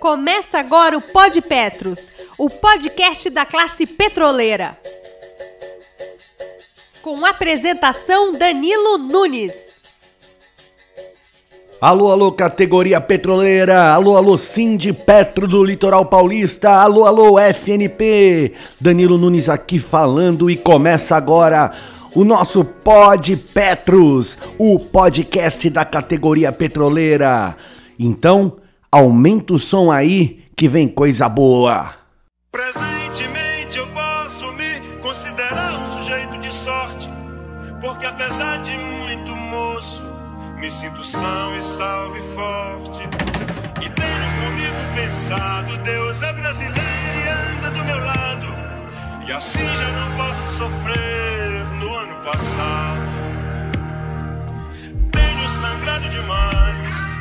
Começa agora o Pod Petros, o podcast da classe petroleira. Com apresentação Danilo Nunes. Alô, alô, categoria petroleira. Alô, alô, Cindy Petro do Litoral Paulista. Alô, alô, FNP. Danilo Nunes aqui falando e começa agora o nosso Pod Petros, o podcast da categoria petroleira. Então, Aumenta o som aí que vem coisa boa. Presentemente eu posso me considerar um sujeito de sorte, porque apesar de muito moço, me sinto são e salve forte. E tenho comigo pensado, Deus é brasileiro e anda do meu lado, e assim já não posso sofrer no ano passado.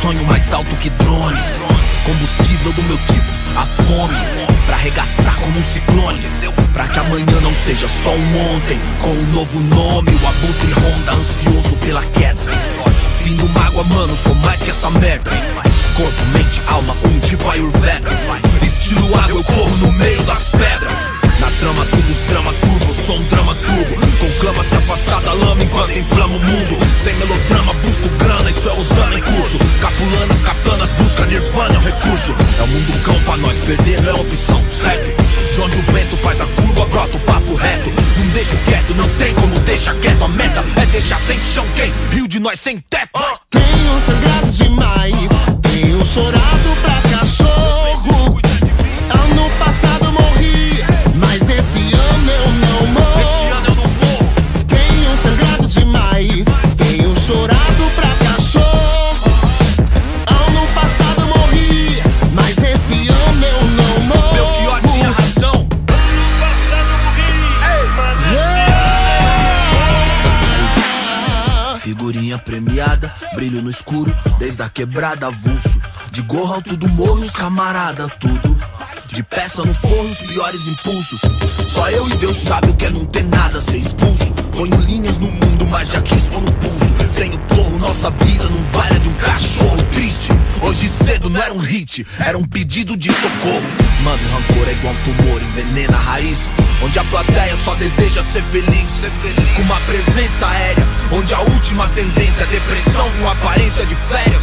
sonho mais alto que drones. Combustível do meu tipo, a fome. Pra arregaçar como um ciclone. Pra que amanhã não seja só um ontem. Com um novo nome, o abutre ronda, ansioso pela queda. Fim do mágoa, mano, sou mais que essa merda. Corpo, mente, alma, um tipo Ayurveda. Estilo água, eu corro no meio das pedras. Na trama, tudo os drama turbo, sou um drama turbo. Conclama se afastar da lama enquanto inflama o mundo. Sem melodrama, busco grana, isso é usando busca nirvana, recurso. É o mundo cão pra nós, perder não é opção, certo? De onde o vento faz a curva, brota o papo reto. Não deixo quieto, não tem como deixar quieto. A meta é deixar sem chão quem? Rio de nós sem teto. Tenho sangrado demais, escuro, desde a quebrada avulso. De gorro alto do morro, os camarada, tudo. De peça no forro, os piores impulsos. Só eu e Deus sabe o que é não ter nada, ser expulso. Ponho linhas no mundo, mas já quis pôr no pulso. Sem o porro, nossa vida não vale de um cachorro triste. Hoje cedo não era um hit, era um pedido de socorro. Mano, rancor é igual um tumor, envenena a raiz. Onde a plateia só deseja ser feliz. Com uma presença aérea, onde a última tendência é depressão com aparência de férias.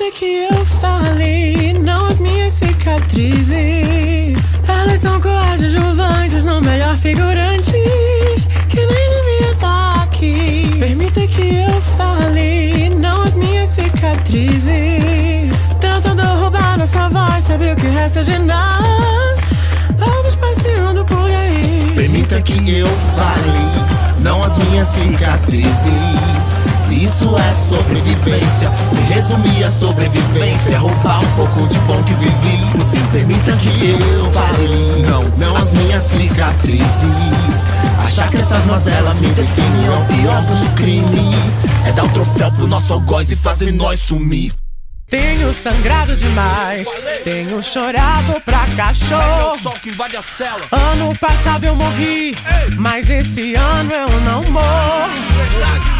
Permita que eu fale, não as minhas cicatrizes. Elas são coadjuvantes, não melhor figurantes. Que nem devia estar aqui. Permita que eu fale, não as minhas cicatrizes. Tentando roubar nossa voz, sabe o que resta de nada? Vamos passeando por aí. Permita que eu fale, não as minhas cicatrizes. Se isso é sobrevivência, me resumir a sobrevivência. Roubar um pouco de bom que vivi. No fim, permita que eu fale, não, não as minhas cicatrizes. Achar que essas mazelas me definem é o pior dos crimes. É dar o troféu pro nosso algoz e fazer nós sumir. Tenho sangrado demais, tenho chorado pra cachorro. Ano passado eu morri, mas esse ano eu não morro.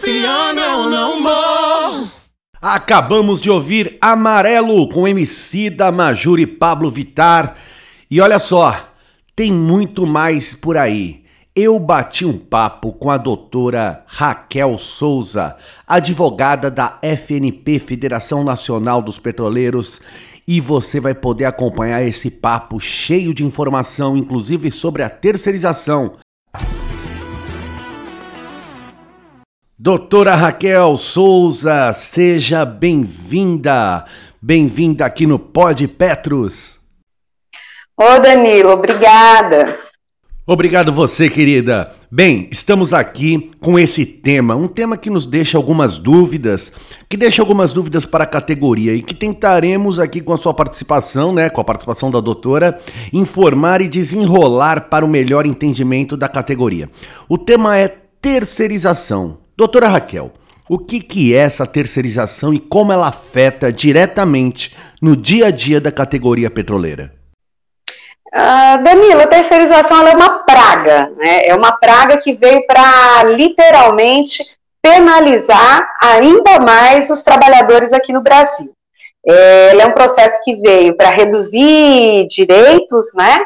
esse ano eu não morro. Acabamos de ouvir Amarelo com MC da Majuri Pablo Vitar. E olha só, tem muito mais por aí. Eu bati um papo com a doutora Raquel Souza, advogada da FNP, Federação Nacional dos Petroleiros, e você vai poder acompanhar esse papo cheio de informação, inclusive sobre a terceirização. Doutora Raquel Souza, seja bem-vinda. Bem-vinda aqui no Pod Petros. Ô Danilo, obrigada. Obrigado você, querida. Bem, estamos aqui com esse tema, um tema que nos deixa algumas dúvidas, que deixa algumas dúvidas para a categoria e que tentaremos aqui com a sua participação, né, com a participação da doutora, informar e desenrolar para o melhor entendimento da categoria. O tema é terceirização. Doutora Raquel, o que, que é essa terceirização e como ela afeta diretamente no dia a dia da categoria petroleira? Ah, Danilo, a terceirização ela é uma praga, né? É uma praga que veio para literalmente penalizar ainda mais os trabalhadores aqui no Brasil. É, ele é um processo que veio para reduzir direitos, né?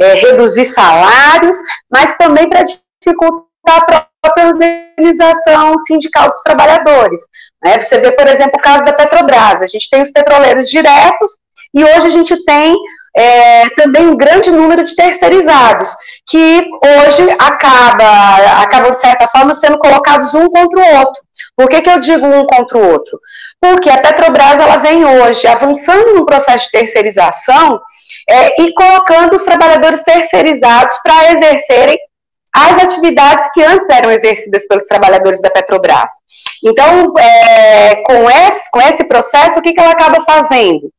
É, reduzir salários, mas também para dificultar a própria organização sindical dos trabalhadores. né? Você vê, por exemplo, o caso da Petrobras. A gente tem os petroleiros diretos e hoje a gente tem é, também um grande número de terceirizados, que hoje acaba, acabam, de certa forma, sendo colocados um contra o outro. Por que, que eu digo um contra o outro? Porque a Petrobras ela vem hoje avançando no processo de terceirização é, e colocando os trabalhadores terceirizados para exercerem as atividades que antes eram exercidas pelos trabalhadores da Petrobras. Então, é, com, esse, com esse processo, o que, que ela acaba fazendo?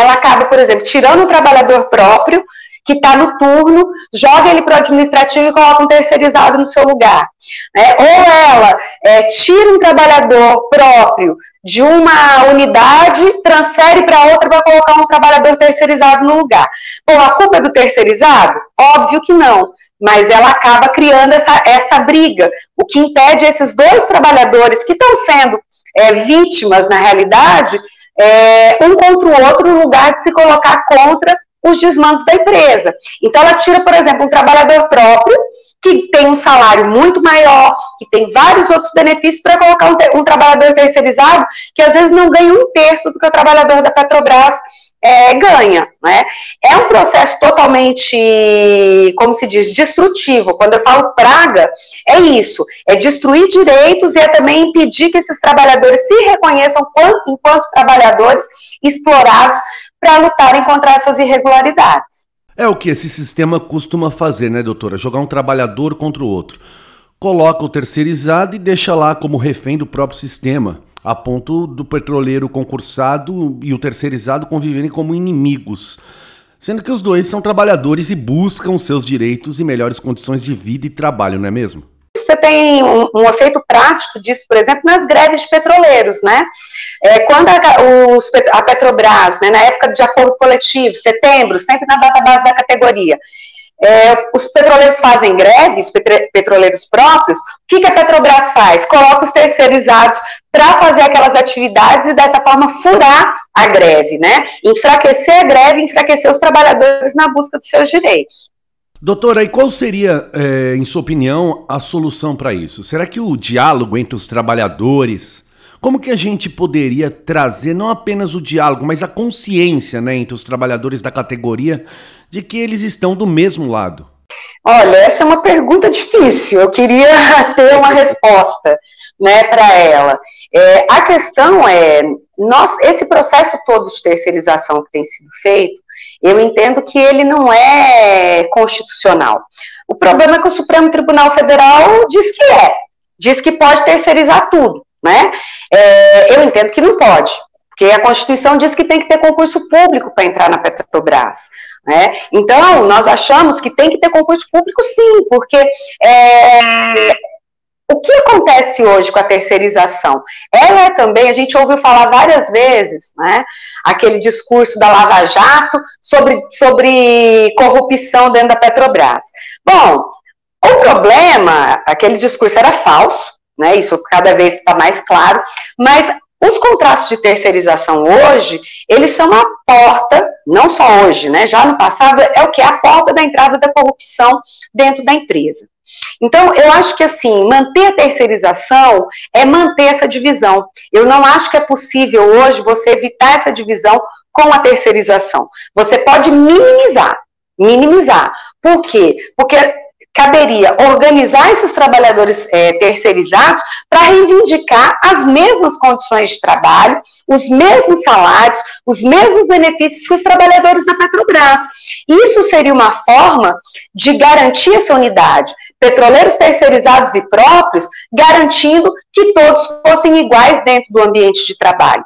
ela acaba, por exemplo, tirando o trabalhador próprio, que está no turno, joga ele para o administrativo e coloca um terceirizado no seu lugar. Né? Ou ela é, tira um trabalhador próprio de uma unidade, transfere para outra para colocar um trabalhador terceirizado no lugar. Bom, a culpa é do terceirizado? Óbvio que não. Mas ela acaba criando essa, essa briga, o que impede esses dois trabalhadores que estão sendo é, vítimas, na realidade, é, um contra o outro no lugar de se colocar contra os desmandos da empresa. Então, ela tira, por exemplo, um trabalhador próprio, que tem um salário muito maior, que tem vários outros benefícios, para colocar um, um, trabalhador terceirizado, que às vezes não ganha um terço do que o trabalhador da Petrobras é, ganha. Né? É um processo totalmente, como se diz, destrutivo. Quando eu falo praga, é isso: é destruir direitos e é também impedir que esses trabalhadores se reconheçam enquanto trabalhadores explorados para lutarem contra essas irregularidades. É o que esse sistema costuma fazer, né, doutora? Jogar um trabalhador contra o outro. Coloca o terceirizado e deixa lá como refém do próprio sistema a ponto do petroleiro concursado e o terceirizado conviverem como inimigos, sendo que os dois são trabalhadores e buscam seus direitos e melhores condições de vida e trabalho, não é mesmo? Você tem um, um efeito prático disso, por exemplo, nas greves de petroleiros, né? É, quando a, os, a Petrobras, né, na época de acordo coletivo, setembro, sempre na data base da categoria, é, os petroleiros fazem greve, os petroleiros próprios, o que, que a Petrobras faz? Coloca os terceirizados para fazer aquelas atividades e dessa forma furar a greve, né? Enfraquecer a greve, enfraquecer os trabalhadores na busca dos seus direitos. Doutora, e qual seria, é, em sua opinião, a solução para isso? Será que o diálogo entre os trabalhadores, como que a gente poderia trazer não apenas o diálogo, mas a consciência né, entre os trabalhadores da categoria de que eles estão do mesmo lado? Olha, essa é uma pergunta difícil. Eu queria ter uma resposta né, para ela. É, a questão é, nós, esse processo todo de terceirização que tem sido feito, eu entendo que ele não é constitucional. O problema é que o Supremo Tribunal Federal diz que é, diz que pode terceirizar tudo, né? É, eu entendo que não pode, porque a Constituição diz que tem que ter concurso público para entrar na Petrobras. Né? Então, nós achamos que tem que ter concurso público sim, porque é, o que acontece hoje com a terceirização? Ela é também, a gente ouviu falar várias vezes, né, aquele discurso da Lava Jato sobre, sobre corrupção dentro da Petrobras. Bom, o problema, aquele discurso era falso, né, isso cada vez está mais claro, mas os contratos de terceirização hoje, eles são a porta, não só hoje, né, já no passado, é o que? A porta da entrada da corrupção dentro da empresa. Então, eu acho que assim, manter a terceirização é manter essa divisão. Eu não acho que é possível hoje você evitar essa divisão com a terceirização. Você pode minimizar, minimizar. Por quê? Porque caberia organizar esses trabalhadores é, terceirizados para reivindicar as mesmas condições de trabalho, os mesmos salários, os mesmos benefícios que os trabalhadores da Petrobras. Isso seria uma forma de garantir essa unidade. Petroleiros terceirizados e próprios, garantindo que todos fossem iguais dentro do ambiente de trabalho.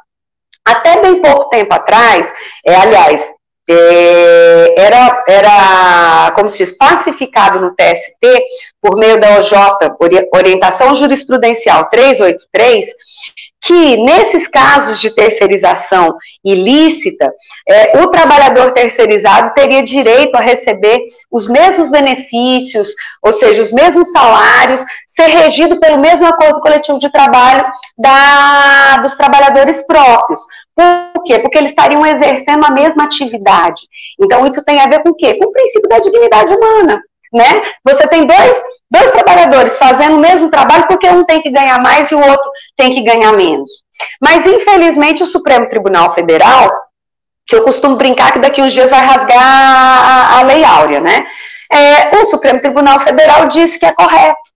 Até bem pouco tempo atrás, é, aliás, é, era, era, como se diz, pacificado no TST, por meio da OJ, Orientação Jurisprudencial 383, que nesses casos de terceirização ilícita, é, o trabalhador terceirizado teria direito a receber os mesmos benefícios, ou seja, os mesmos salários, ser regido pelo mesmo acordo coletivo de trabalho da, dos trabalhadores próprios. Por quê? Porque eles estariam exercendo a mesma atividade. Então, isso tem a ver com o quê? Com o princípio da dignidade humana. Né? Você tem dois, dois trabalhadores fazendo o mesmo trabalho porque um tem que ganhar mais e o outro tem que ganhar menos. Mas, infelizmente, o Supremo Tribunal Federal, que eu costumo brincar que daqui uns dias vai rasgar a, a Lei Áurea, né? É, o Supremo Tribunal Federal disse que é correto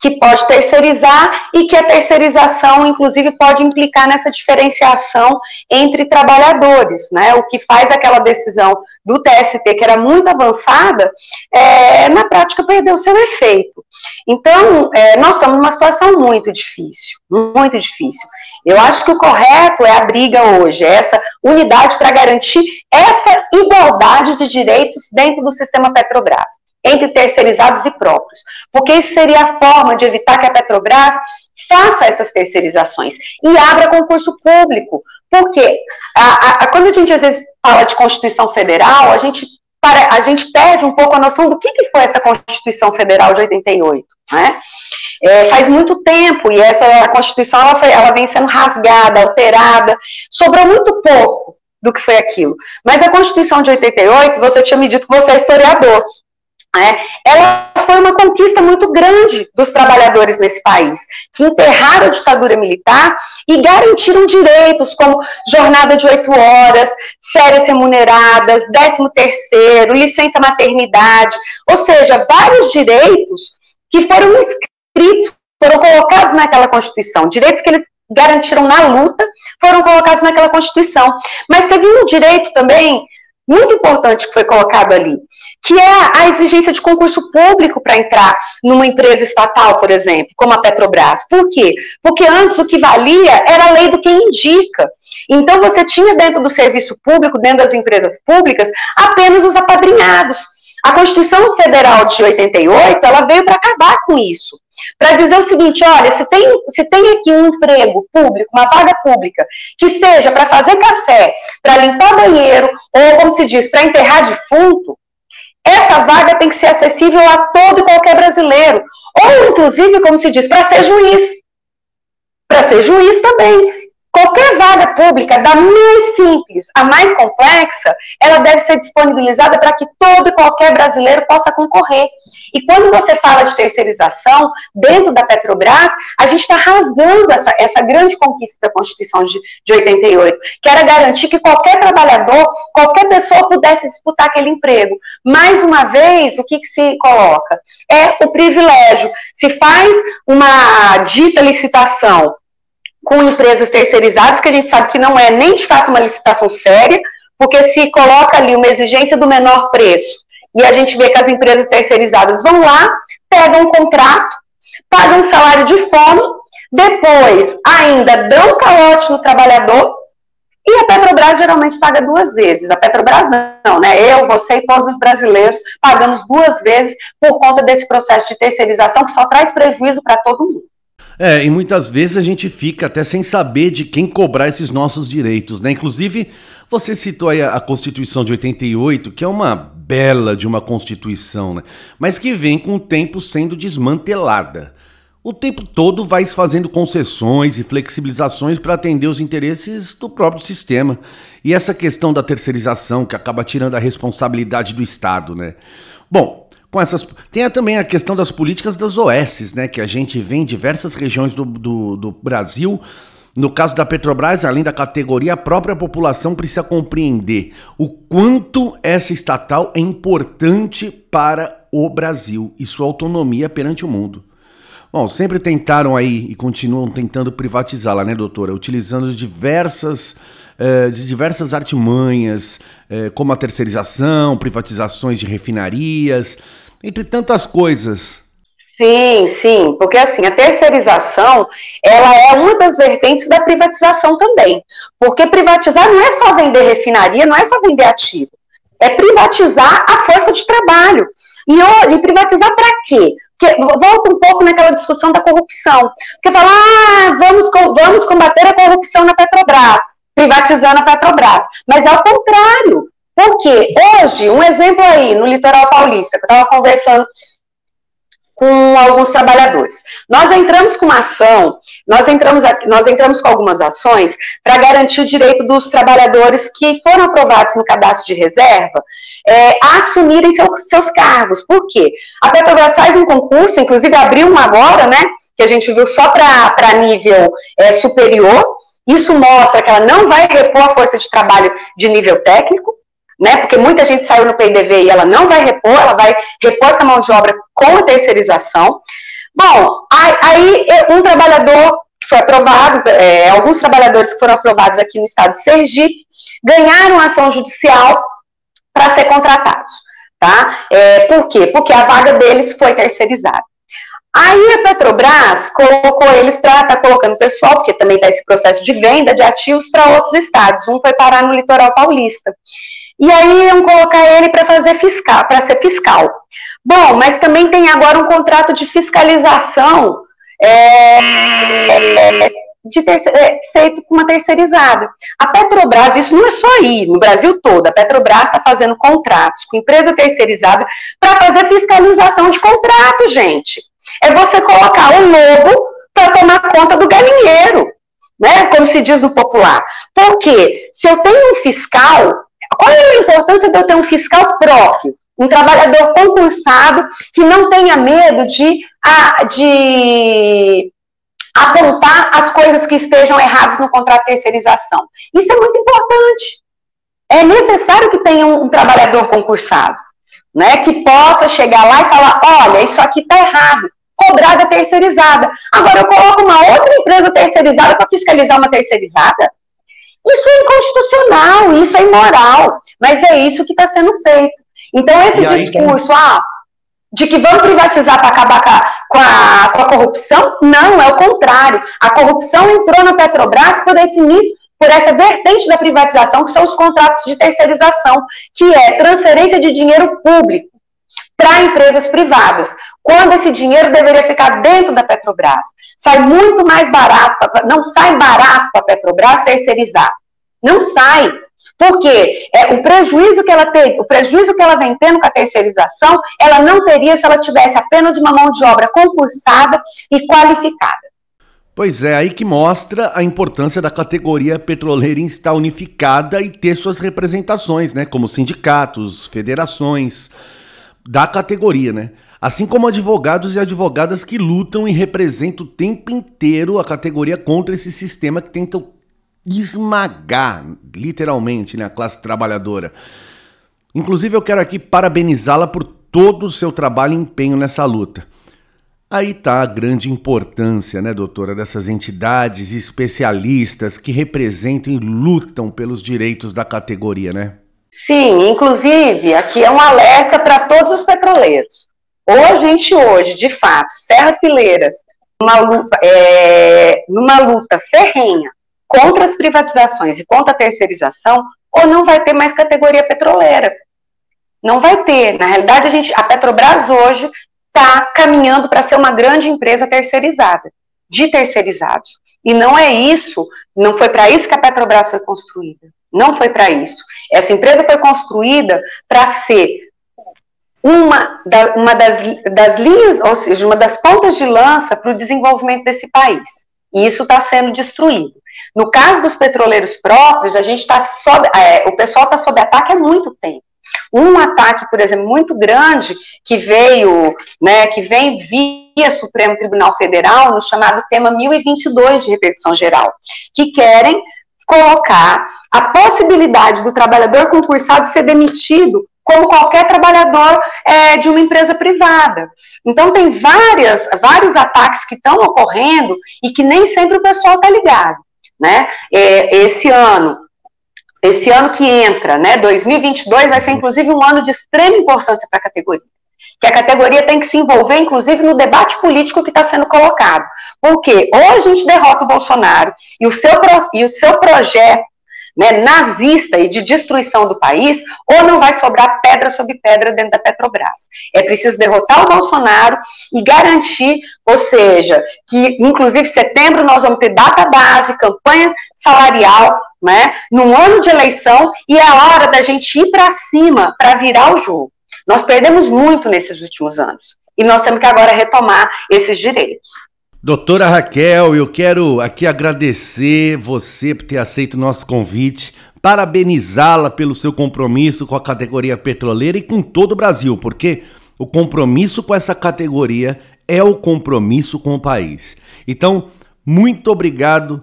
que pode terceirizar e que a terceirização, inclusive, pode implicar nessa diferenciação entre trabalhadores, né? O que faz aquela decisão do TST, que era muito avançada, é, na prática perdeu seu efeito. Então, é, nós estamos numa situação muito difícil, muito difícil. Eu acho que o correto é a briga hoje, é essa unidade para garantir essa igualdade de direitos dentro do sistema Petrobras entre terceirizados e próprios, porque isso seria a forma de evitar que a Petrobras faça essas terceirizações e abra concurso público, porque a, a, quando a gente às vezes fala de Constituição Federal, a gente para, a gente perde um pouco a noção do que, que foi essa Constituição Federal de 88, né? É, faz muito tempo e essa Constituição ela, foi, ela vem sendo rasgada, alterada, sobrou muito pouco do que foi aquilo. Mas a Constituição de 88, você tinha me dito que você é historiador, né, ela foi uma conquista muito grande dos trabalhadores nesse país, que enterraram a ditadura militar e garantiram direitos como jornada de oito horas, férias remuneradas, décimo terceiro, licença maternidade, ou seja, vários direitos que foram inscritos, foram colocados naquela Constituição, direitos que eles garantiram na luta, foram colocados naquela Constituição. Mas teve um direito também muito importante que foi colocado ali, que é a exigência de concurso público para entrar numa empresa estatal, por exemplo, como a Petrobras. Por quê? Porque antes o que valia era a lei do quem indica. Então você tinha dentro do serviço público, dentro das empresas públicas, apenas os apadrinhados. A Constituição Federal de 88, ela veio para acabar com isso. Para dizer o seguinte, olha, se tem, se tem aqui um emprego público, uma vaga pública, que seja para fazer café, para limpar banheiro, ou como se diz, para enterrar defunto, essa vaga tem que ser acessível a todo e qualquer brasileiro. Ou, inclusive, como se diz, para ser juiz. Para ser juiz também. Qualquer vaga pública, da mais simples à mais complexa, ela deve ser disponibilizada para que todo e qualquer brasileiro possa concorrer. E quando você fala de terceirização, dentro da Petrobras, a gente está rasgando essa, essa grande conquista da Constituição de, de 88, que era garantir que qualquer trabalhador, qualquer pessoa pudesse disputar aquele emprego. Mais uma vez, o que, que se coloca? É o privilégio. Se faz uma dita licitação com empresas terceirizadas, que a gente sabe que não é nem de fato uma licitação séria, porque se coloca ali uma exigência do menor preço, e a gente vê que as empresas terceirizadas vão lá, pegam um contrato, pagam um salário de fome, depois ainda dão calote no trabalhador, e a Petrobras geralmente paga duas vezes. A Petrobras não, né? Eu, você e todos os brasileiros pagamos duas vezes por conta desse processo de terceirização que só traz prejuízo para todo mundo. É, e muitas vezes a gente fica até sem saber de quem cobrar esses nossos direitos, né? Inclusive, você citou aí a Constituição de 88, que é uma bela de uma Constituição, né? Mas que vem com o tempo sendo desmantelada. O tempo todo vai fazendo concessões e flexibilizações para atender os interesses do próprio sistema. E essa questão da terceirização que acaba tirando a responsabilidade do Estado, né? Bom, com essas. Tem também a questão das políticas das OS, né? Que a gente vê em diversas regiões do, do, do Brasil. No caso da Petrobras, além da categoria, a própria população precisa compreender o quanto essa estatal é importante para o Brasil e sua autonomia perante o mundo. Bom, sempre tentaram aí e continuam tentando privatizá-la, né, doutora? Utilizando diversas, eh, de diversas artimanhas, eh, como a terceirização, privatizações de refinarias entre tantas coisas. Sim, sim, porque assim, a terceirização, ela é uma das vertentes da privatização também. Porque privatizar não é só vender refinaria, não é só vender ativo. É privatizar a força de trabalho. E, e privatizar para quê? Porque, volta um pouco naquela discussão da corrupção. Porque fala, ah, vamos, vamos combater a corrupção na Petrobras, privatizando a Petrobras. Mas é o contrário. Porque hoje, um exemplo aí, no litoral paulista, que eu estava conversando com alguns trabalhadores. Nós entramos com uma ação, nós entramos, nós entramos com algumas ações para garantir o direito dos trabalhadores que foram aprovados no cadastro de reserva é, a assumirem seu, seus cargos. Por quê? A Petrobras faz um concurso, inclusive abriu um agora, né, que a gente viu só para nível é, superior. Isso mostra que ela não vai repor a força de trabalho de nível técnico, né? Porque muita gente saiu no PDV e ela não vai repor, ela vai repor essa mão de obra com a terceirização. Bom, aí um trabalhador que foi aprovado, é, alguns trabalhadores que foram aprovados aqui no estado de Sergipe, ganharam ação judicial para ser contratados, tá? É, por quê? Porque a vaga deles foi terceirizada. Aí a Petrobras colocou eles para estar tá colocando pessoal, porque também está esse processo de venda de ativos para outros estados. Um foi parar no litoral paulista. E aí iam colocar ele para fazer fiscal, para ser fiscal. Bom, mas também tem agora um contrato de fiscalização é, de é, feito com uma terceirizada. A Petrobras, isso não é só aí, no Brasil todo, a Petrobras está fazendo contratos com empresa terceirizada para fazer fiscalização de contrato, gente. É você colocar o lobo para tomar conta do galinheiro, né? Como se diz no popular. Porque se eu tenho um fiscal é a importância de eu ter um fiscal próprio? Um trabalhador concursado que não tenha medo de, de apontar as coisas que estejam erradas no contrato de terceirização. Isso é muito importante. É necessário que tenha um, trabalhador concursado, né, que possa chegar lá e falar, olha, isso aqui está errado, cobrar da terceirizada. Agora eu coloco uma outra empresa terceirizada para fiscalizar uma terceirizada. Isso é inconstitucional, isso é imoral, mas é isso que está sendo feito. Então, esse discurso, ah, de que vamos privatizar para acabar com a, com a, corrupção, não, é o contrário. A corrupção entrou na Petrobras por esse início, por essa vertente da privatização, que são os contratos de terceirização, que é transferência de dinheiro público para empresas privadas quando esse dinheiro deveria ficar dentro da Petrobras. Sai muito mais barato, não sai barato para a Petrobras terceirizar. Não sai. Porque é, o prejuízo que ela teve, o prejuízo que ela vem tendo com a terceirização, ela não teria se ela tivesse apenas uma mão de obra concursada e qualificada. Pois é, aí que mostra a importância da categoria petroleira em estar unificada e ter suas representações, né? Como sindicatos, federações da categoria, né? Assim como advogados e advogadas que lutam e representam o tempo inteiro a categoria contra esse sistema que tenta esmagar, literalmente, né, a classe trabalhadora. Inclusive, eu quero aqui parabenizá-la por todo o seu trabalho e empenho nessa luta. Aí está a grande importância, né, doutora, dessas entidades especialistas que representam e lutam pelos direitos da categoria, né? Sim, inclusive, aqui é um alerta para todos os petroleiros. Ou a gente hoje, de fato, Serra Fileiras, numa luta, é, numa luta ferrenha contra as privatizações e contra a terceirização, ou não vai ter mais categoria petroleira. Não vai ter. Na realidade, a, gente, a Petrobras hoje está caminhando para ser uma grande empresa terceirizada, de terceirizados. E não é isso, não foi para isso que a Petrobras foi construída. Não foi para isso. Essa empresa foi construída para ser uma, da, uma das, das linhas, ou seja, uma das pontas de lança para o desenvolvimento desse país. E isso está sendo destruído. No caso dos petroleiros próprios, a gente está sob, é, o pessoal está sob ataque há muito tempo. Um ataque, por exemplo, muito grande que veio, né, que vem via Supremo Tribunal Federal no chamado tema 1022 de repercussão geral, que querem colocar a possibilidade do trabalhador concursado ser demitido como qualquer trabalhador é, de uma empresa privada. Então tem várias, vários ataques que estão ocorrendo e que nem sempre o pessoal está ligado. Né? É, esse ano, esse ano que entra, né, 2022, vai ser inclusive um ano de extrema importância para a categoria. Que a categoria tem que se envolver, inclusive, no debate político que está sendo colocado. Porque ou a gente derrota o Bolsonaro e o seu, e o seu projeto né, nazista e de destruição do país, ou não vai sobrar pedra sobre pedra dentro da Petrobras. É preciso derrotar o Bolsonaro e garantir, ou seja, que inclusive setembro nós vamos ter data base, campanha salarial, né, num ano de eleição, e é a hora da gente ir para cima para virar o jogo. Nós perdemos muito nesses últimos anos. E nós temos que agora retomar esses direitos. Doutora Raquel, eu quero aqui agradecer você por ter aceito o nosso convite, parabenizá-la pelo seu compromisso com a categoria petroleira e com todo o Brasil, porque o compromisso com essa categoria é o compromisso com o país. Então, muito obrigado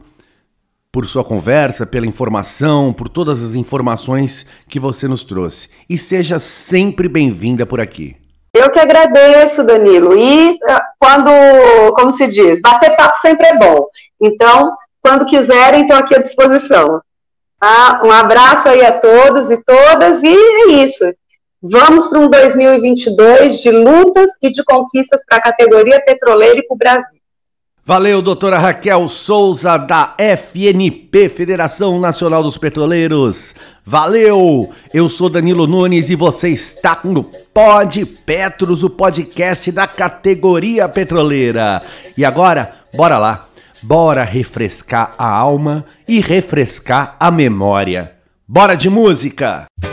por sua conversa, pela informação, por todas as informações que você nos trouxe. E seja sempre bem-vinda por aqui. Eu que agradeço, Danilo. E ah, quando, como se diz, bater papo sempre é bom. Então, quando quiserem, estou aqui à disposição. Tá? Um abraço aí a todos e todas, e é isso. Vamos para um 2022 de lutas e de conquistas para a categoria petroleira e para o Brasil. Valeu, doutora Raquel Souza, da FNP, Federação Nacional dos Petroleiros. Valeu! Eu sou Danilo Nunes e você está no Pod Petros, o podcast da categoria petroleira. E agora, bora lá, bora refrescar a alma e refrescar a memória. Bora de música! avenida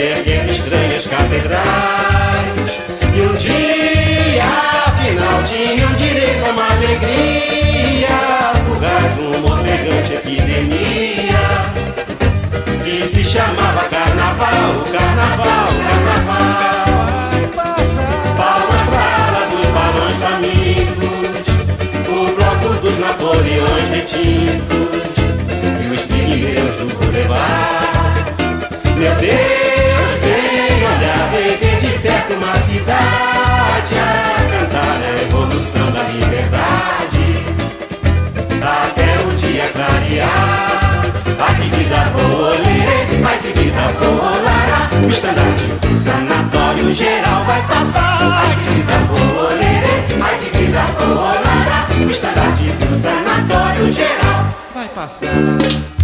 erguendo estranhas catedrais. E um dia, afinal, tinham direito a uma alegria, fugaz uma ofegante epidemia, que se chamava Carnaval, Carnaval. geral vai passar. Ai que vida colorere, ai que vida colorada. O estandarte do sanatório geral vai passar.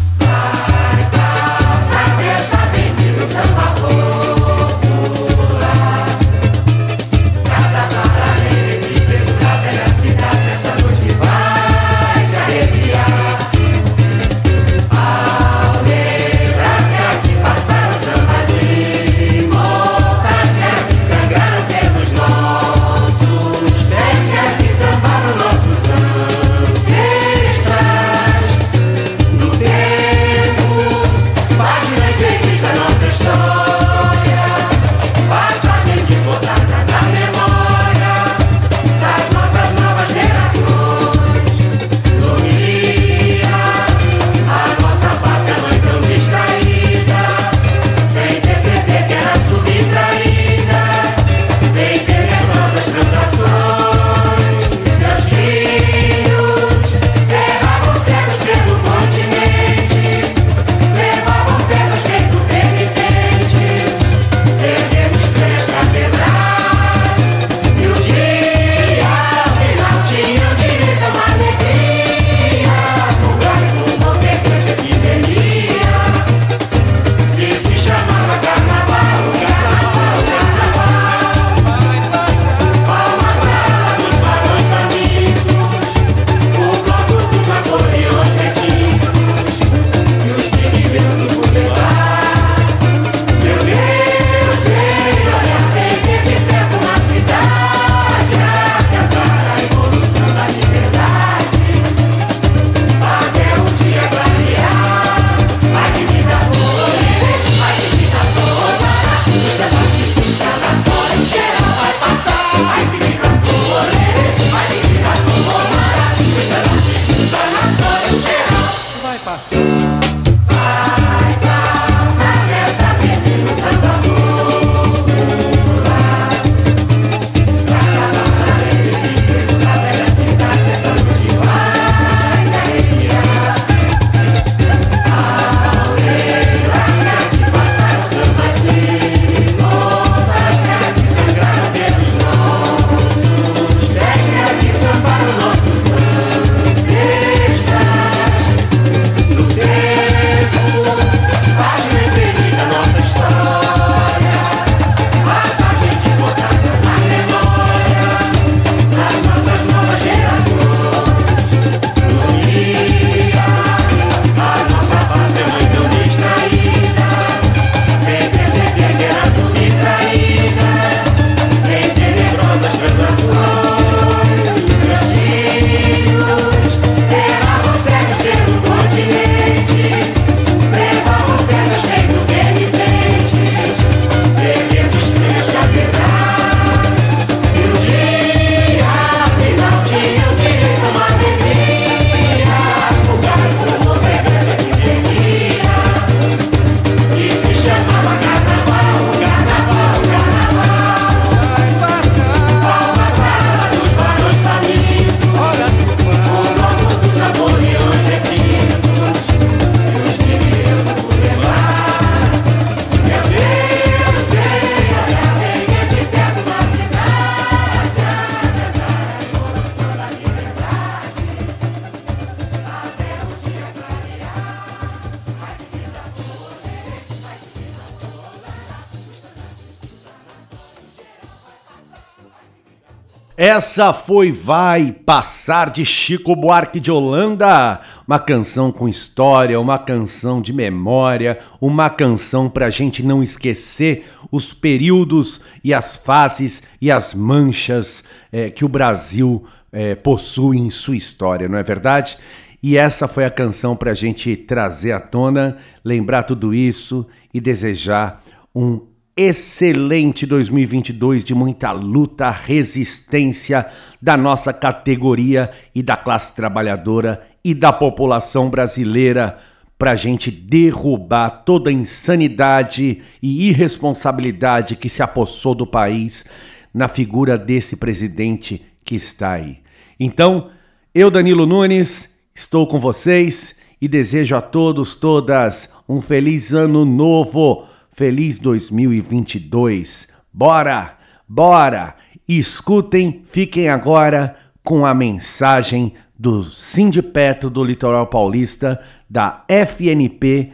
Essa foi Vai Passar de Chico Buarque de Holanda, uma canção com história, uma canção de memória, uma canção para a gente não esquecer os períodos e as fases e as manchas é, que o Brasil é, possui em sua história, não é verdade? E essa foi a canção para a gente trazer à tona, lembrar tudo isso e desejar um excelente 2022 de muita luta, resistência da nossa categoria e da classe trabalhadora e da população brasileira para a gente derrubar toda a insanidade e irresponsabilidade que se apossou do país na figura desse presidente que está aí. Então, eu, Danilo Nunes, estou com vocês e desejo a todos, todas, um feliz ano novo, feliz 2022. Bora, bora! Escutem, fiquem agora com a mensagem do Sindipeto do Litoral Paulista, da FNP,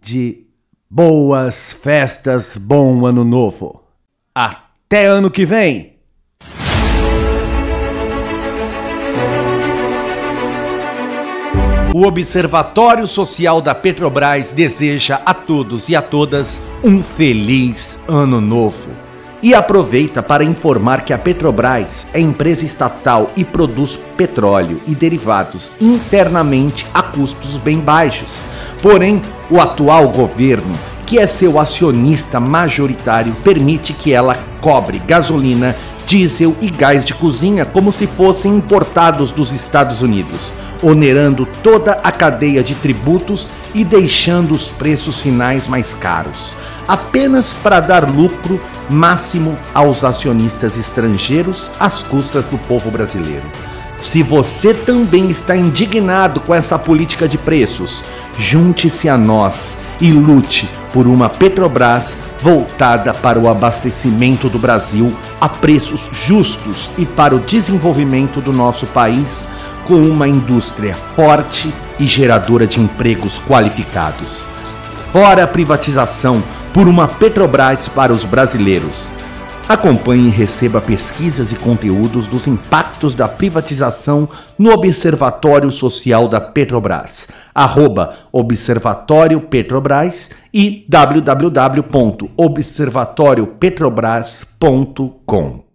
de boas festas, bom ano novo. Até ano que vem! O Observatório Social da Petrobras deseja a todos e a todas um feliz ano novo. E aproveita para informar que a Petrobras é empresa estatal e produz petróleo e derivados internamente a custos bem baixos. Porém, o atual governo, que é seu acionista majoritário, permite que ela cobre gasolina, diesel e gás de cozinha como se fossem importados dos Estados Unidos onerando toda a cadeia de tributos e deixando os preços finais mais caros, apenas para dar lucro máximo aos acionistas estrangeiros às custas do povo brasileiro. Se você também está indignado com essa política de preços, junte-se a nós e lute por uma Petrobras voltada para o abastecimento do Brasil a preços justos e para o desenvolvimento do nosso país com uma indústria forte e geradora de empregos qualificados. Fora a privatização por uma Petrobras para os brasileiros. Acompanhe e receba pesquisas e conteúdos dos impactos da privatização no Observatório Social da Petrobras, arroba Observatório Petrobras e www.observatoriopetrobras.com.